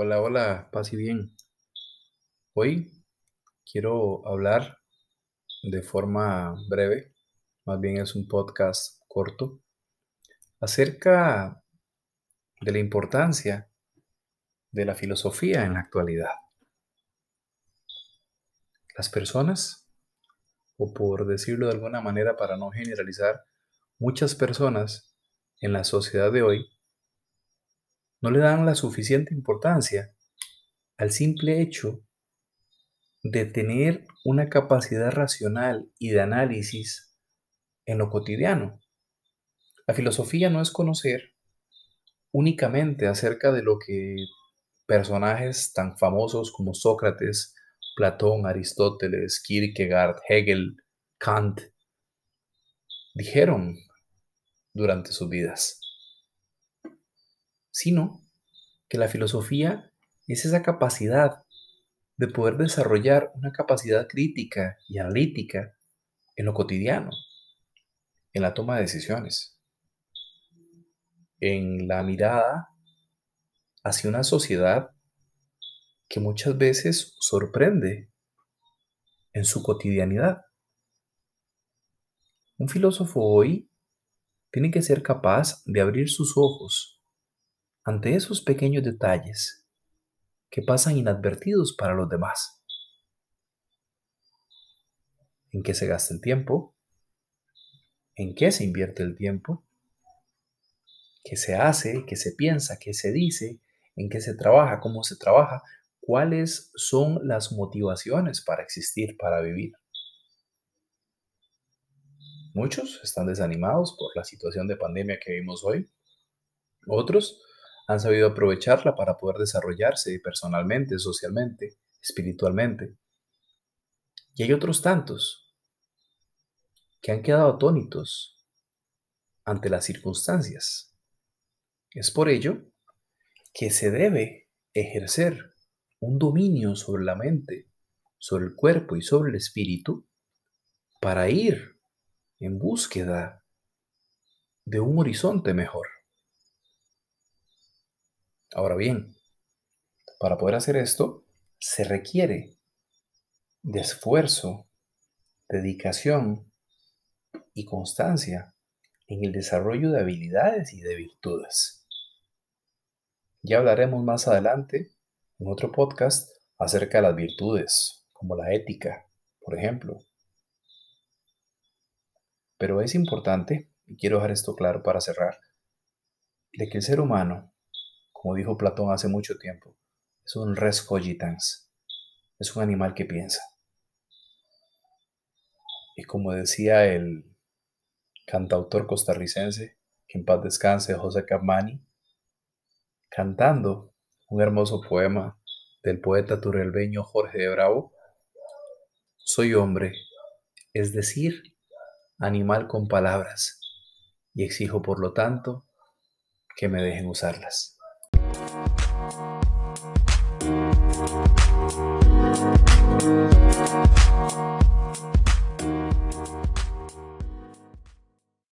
Hola, hola, paz y bien. Hoy quiero hablar de forma breve, más bien es un podcast corto, acerca de la importancia de la filosofía en la actualidad. Las personas, o por decirlo de alguna manera para no generalizar, muchas personas en la sociedad de hoy no le dan la suficiente importancia al simple hecho de tener una capacidad racional y de análisis en lo cotidiano. La filosofía no es conocer únicamente acerca de lo que personajes tan famosos como Sócrates, Platón, Aristóteles, Kierkegaard, Hegel, Kant dijeron durante sus vidas sino que la filosofía es esa capacidad de poder desarrollar una capacidad crítica y analítica en lo cotidiano, en la toma de decisiones, en la mirada hacia una sociedad que muchas veces sorprende en su cotidianidad. Un filósofo hoy tiene que ser capaz de abrir sus ojos ante esos pequeños detalles que pasan inadvertidos para los demás. ¿En qué se gasta el tiempo? ¿En qué se invierte el tiempo? ¿Qué se hace? ¿Qué se piensa? ¿Qué se dice? ¿En qué se trabaja? ¿Cómo se trabaja? ¿Cuáles son las motivaciones para existir, para vivir? Muchos están desanimados por la situación de pandemia que vivimos hoy. Otros han sabido aprovecharla para poder desarrollarse personalmente, socialmente, espiritualmente. Y hay otros tantos que han quedado atónitos ante las circunstancias. Es por ello que se debe ejercer un dominio sobre la mente, sobre el cuerpo y sobre el espíritu para ir en búsqueda de un horizonte mejor. Ahora bien, para poder hacer esto se requiere de esfuerzo, dedicación y constancia en el desarrollo de habilidades y de virtudes. Ya hablaremos más adelante en otro podcast acerca de las virtudes, como la ética, por ejemplo. Pero es importante, y quiero dejar esto claro para cerrar, de que el ser humano como dijo Platón hace mucho tiempo, es un res cogitans, es un animal que piensa. Y como decía el cantautor costarricense, que en paz descanse, José Capmani, cantando un hermoso poema del poeta turelbeño Jorge de Bravo, soy hombre, es decir, animal con palabras, y exijo por lo tanto que me dejen usarlas. Música